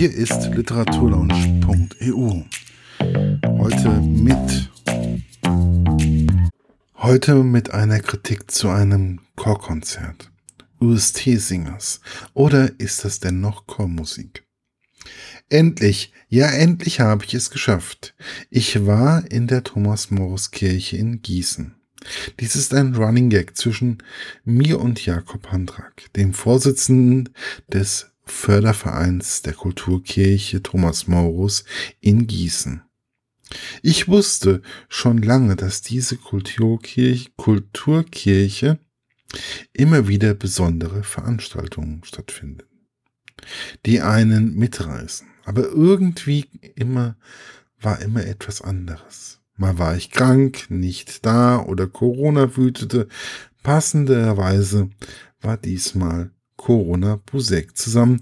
Hier ist literaturlaunch.eu. Heute mit heute mit einer Kritik zu einem Chorkonzert. UST-Singers. Oder ist das denn noch Chormusik? Endlich, ja endlich habe ich es geschafft. Ich war in der Thomas-Morus-Kirche in Gießen. Dies ist ein Running Gag zwischen mir und Jakob Handrak, dem Vorsitzenden des Fördervereins der Kulturkirche Thomas Morus in Gießen. Ich wusste schon lange, dass diese Kulturkirche, Kulturkirche immer wieder besondere Veranstaltungen stattfinden, die einen mitreißen. Aber irgendwie immer war immer etwas anderes. Mal war ich krank, nicht da oder Corona wütete. Passenderweise war diesmal Corona Busek zusammen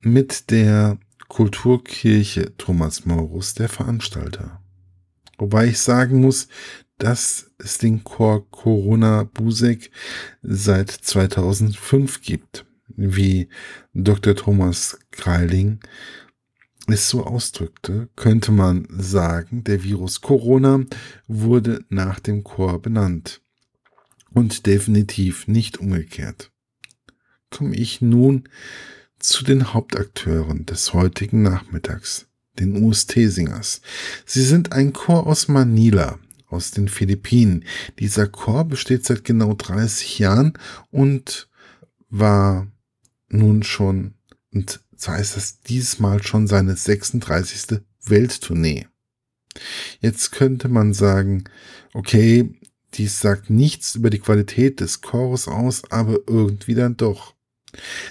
mit der Kulturkirche Thomas Maurus der Veranstalter. Wobei ich sagen muss, dass es den Chor Corona Busek seit 2005 gibt, wie Dr. Thomas Kreiling es so ausdrückte, könnte man sagen, der Virus Corona wurde nach dem Chor benannt und definitiv nicht umgekehrt komme ich nun zu den Hauptakteuren des heutigen Nachmittags, den UST-Singers. Sie sind ein Chor aus Manila, aus den Philippinen. Dieser Chor besteht seit genau 30 Jahren und war nun schon, und zwar ist das diesmal schon seine 36. Welttournee. Jetzt könnte man sagen, okay, dies sagt nichts über die Qualität des Chores aus, aber irgendwie dann doch.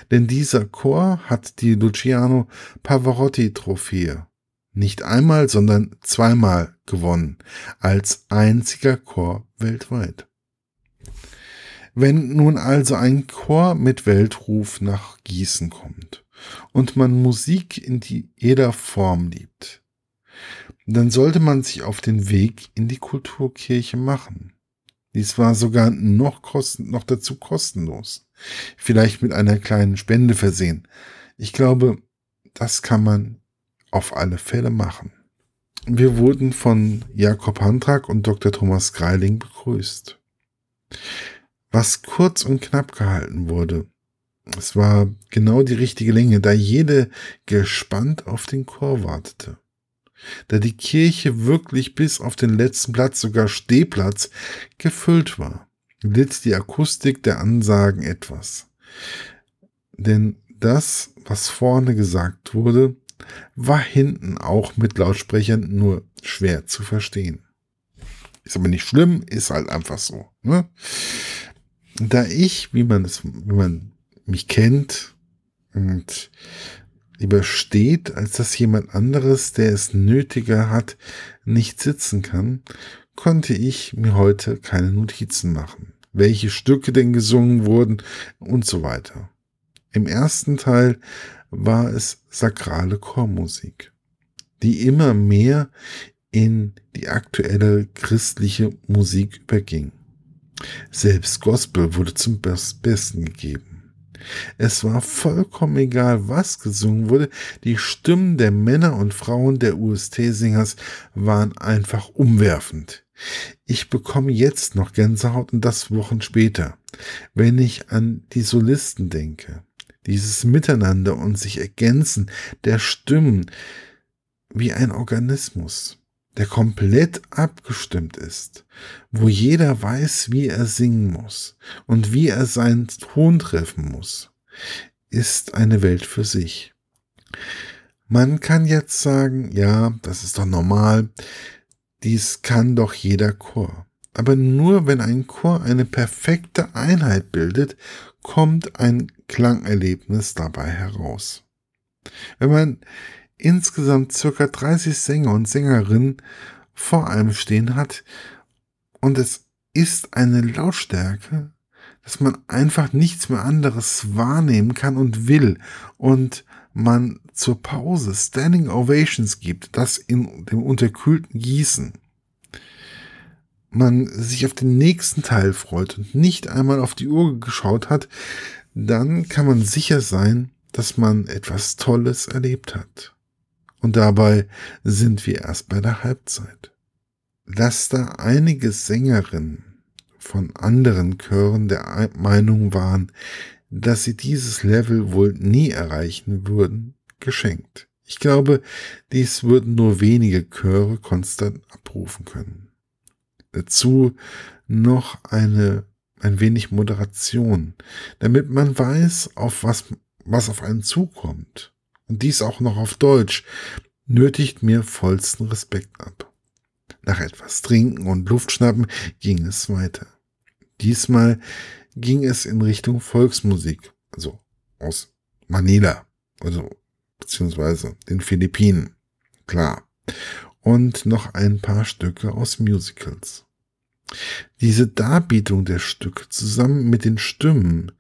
Denn dieser Chor hat die Luciano Pavarotti Trophäe nicht einmal, sondern zweimal gewonnen, als einziger Chor weltweit. Wenn nun also ein Chor mit Weltruf nach Gießen kommt und man Musik in jeder Form liebt, dann sollte man sich auf den Weg in die Kulturkirche machen. Dies war sogar noch, kosten, noch dazu kostenlos vielleicht mit einer kleinen Spende versehen. Ich glaube, das kann man auf alle Fälle machen. Wir wurden von Jakob Handrak und Dr. Thomas Greiling begrüßt. Was kurz und knapp gehalten wurde. Es war genau die richtige Länge, da jede gespannt auf den Chor wartete. Da die Kirche wirklich bis auf den letzten Platz, sogar Stehplatz, gefüllt war litt die Akustik der Ansagen etwas. Denn das, was vorne gesagt wurde, war hinten auch mit Lautsprechern nur schwer zu verstehen. Ist aber nicht schlimm, ist halt einfach so. Ne? Da ich, wie man es, wie man mich kennt und lieber steht, als dass jemand anderes, der es nötiger hat, nicht sitzen kann, konnte ich mir heute keine Notizen machen, welche Stücke denn gesungen wurden und so weiter. Im ersten Teil war es sakrale Chormusik, die immer mehr in die aktuelle christliche Musik überging. Selbst Gospel wurde zum Besten gegeben. Es war vollkommen egal, was gesungen wurde. Die Stimmen der Männer und Frauen der UST-Singers waren einfach umwerfend. Ich bekomme jetzt noch Gänsehaut und das Wochen später, wenn ich an die Solisten denke. Dieses Miteinander und sich ergänzen der Stimmen wie ein Organismus, der komplett abgestimmt ist, wo jeder weiß, wie er singen muss und wie er seinen Ton treffen muss, ist eine Welt für sich. Man kann jetzt sagen, ja, das ist doch normal, dies kann doch jeder Chor. Aber nur wenn ein Chor eine perfekte Einheit bildet, kommt ein Klangerlebnis dabei heraus. Wenn man insgesamt circa 30 Sänger und Sängerinnen vor einem stehen hat und es ist eine Lautstärke, dass man einfach nichts mehr anderes wahrnehmen kann und will und man zur Pause Standing Ovations gibt, das in dem unterkühlten Gießen, man sich auf den nächsten Teil freut und nicht einmal auf die Uhr geschaut hat, dann kann man sicher sein, dass man etwas Tolles erlebt hat. Und dabei sind wir erst bei der Halbzeit. Dass da einige Sängerinnen von anderen Chören der Meinung waren, dass sie dieses Level wohl nie erreichen würden, geschenkt. Ich glaube, dies würden nur wenige Chöre konstant abrufen können. Dazu noch eine, ein wenig Moderation, damit man weiß, auf was, was auf einen zukommt. Und dies auch noch auf Deutsch, nötigt mir vollsten Respekt ab. Nach etwas Trinken und Luftschnappen ging es weiter. Diesmal ging es in Richtung Volksmusik, also aus Manila, also beziehungsweise den Philippinen, klar. Und noch ein paar Stücke aus Musicals. Diese Darbietung der Stücke zusammen mit den Stimmen,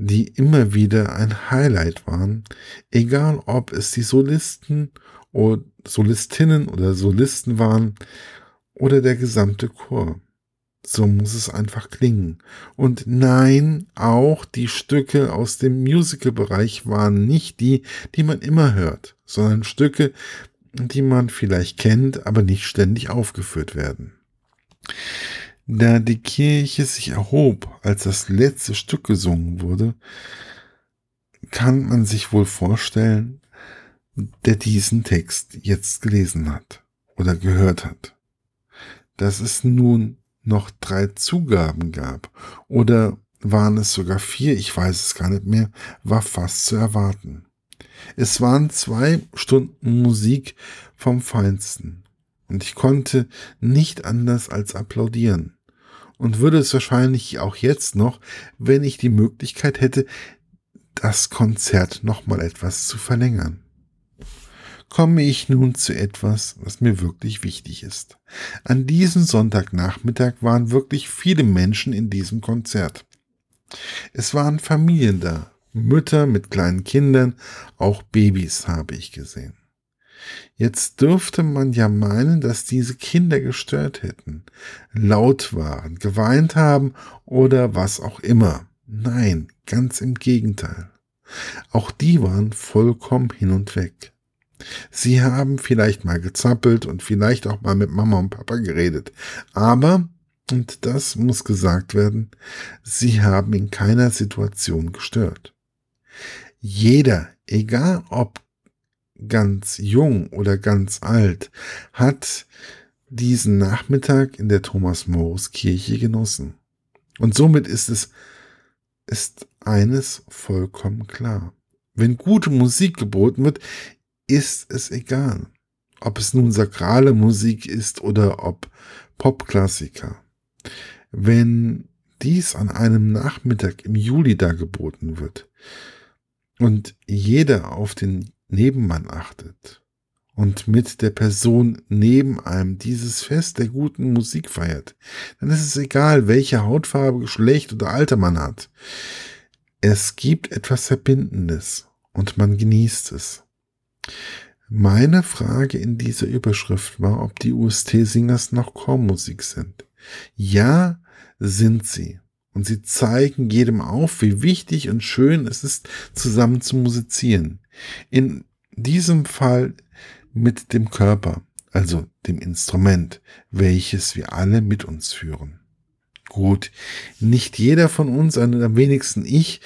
die immer wieder ein Highlight waren, egal ob es die Solisten oder Solistinnen oder Solisten waren oder der gesamte Chor. So muss es einfach klingen. Und nein, auch die Stücke aus dem Musical-Bereich waren nicht die, die man immer hört, sondern Stücke, die man vielleicht kennt, aber nicht ständig aufgeführt werden. Da die Kirche sich erhob, als das letzte Stück gesungen wurde, kann man sich wohl vorstellen, der diesen Text jetzt gelesen hat oder gehört hat. Dass es nun noch drei Zugaben gab oder waren es sogar vier, ich weiß es gar nicht mehr, war fast zu erwarten. Es waren zwei Stunden Musik vom Feinsten und ich konnte nicht anders als applaudieren und würde es wahrscheinlich auch jetzt noch, wenn ich die Möglichkeit hätte, das Konzert noch mal etwas zu verlängern. Komme ich nun zu etwas, was mir wirklich wichtig ist. An diesem Sonntagnachmittag waren wirklich viele Menschen in diesem Konzert. Es waren Familien da, Mütter mit kleinen Kindern, auch Babys habe ich gesehen. Jetzt dürfte man ja meinen, dass diese Kinder gestört hätten, laut waren, geweint haben oder was auch immer. Nein, ganz im Gegenteil. Auch die waren vollkommen hin und weg. Sie haben vielleicht mal gezappelt und vielleicht auch mal mit Mama und Papa geredet. Aber, und das muss gesagt werden, sie haben in keiner Situation gestört. Jeder, egal ob ganz jung oder ganz alt, hat diesen Nachmittag in der Thomas Morris Kirche genossen. Und somit ist es, ist eines vollkommen klar. Wenn gute Musik geboten wird, ist es egal. Ob es nun sakrale Musik ist oder ob Popklassiker. Wenn dies an einem Nachmittag im Juli dargeboten wird und jeder auf den Nebenmann achtet und mit der Person neben einem dieses Fest der guten Musik feiert, dann ist es egal, welche Hautfarbe, Geschlecht oder Alter man hat. Es gibt etwas Verbindendes und man genießt es. Meine Frage in dieser Überschrift war, ob die UST-Singers noch Chormusik sind. Ja, sind sie. Und sie zeigen jedem auf, wie wichtig und schön es ist, zusammen zu musizieren. In diesem Fall mit dem Körper, also dem Instrument, welches wir alle mit uns führen. Gut, nicht jeder von uns, am wenigsten ich,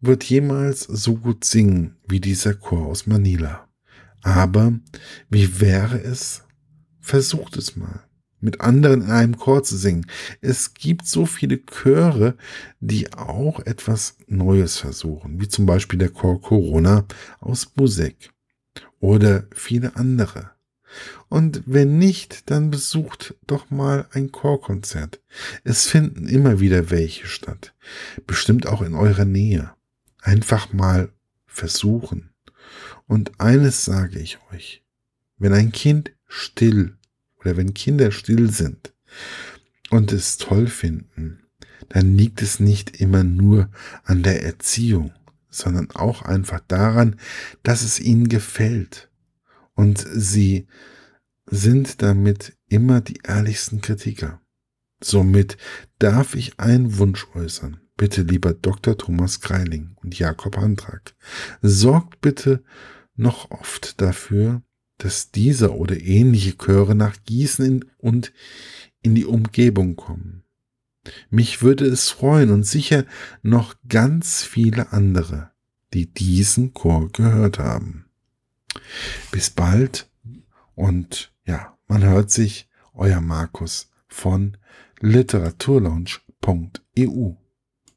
wird jemals so gut singen wie dieser Chor aus Manila. Aber wie wäre es? Versucht es mal mit anderen in einem Chor zu singen. Es gibt so viele Chöre, die auch etwas Neues versuchen, wie zum Beispiel der Chor Corona aus Busek oder viele andere. Und wenn nicht, dann besucht doch mal ein Chorkonzert. Es finden immer wieder welche statt. Bestimmt auch in eurer Nähe. Einfach mal versuchen. Und eines sage ich euch. Wenn ein Kind still oder wenn Kinder still sind und es toll finden, dann liegt es nicht immer nur an der Erziehung, sondern auch einfach daran, dass es ihnen gefällt. Und sie sind damit immer die ehrlichsten Kritiker. Somit darf ich einen Wunsch äußern. bitte lieber Dr. Thomas Greiling und Jakob Antrag, sorgt bitte noch oft dafür, dass dieser oder ähnliche Chöre nach Gießen und in die Umgebung kommen. Mich würde es freuen und sicher noch ganz viele andere, die diesen Chor gehört haben. Bis bald und ja, man hört sich, euer Markus von literaturlaunch.eu.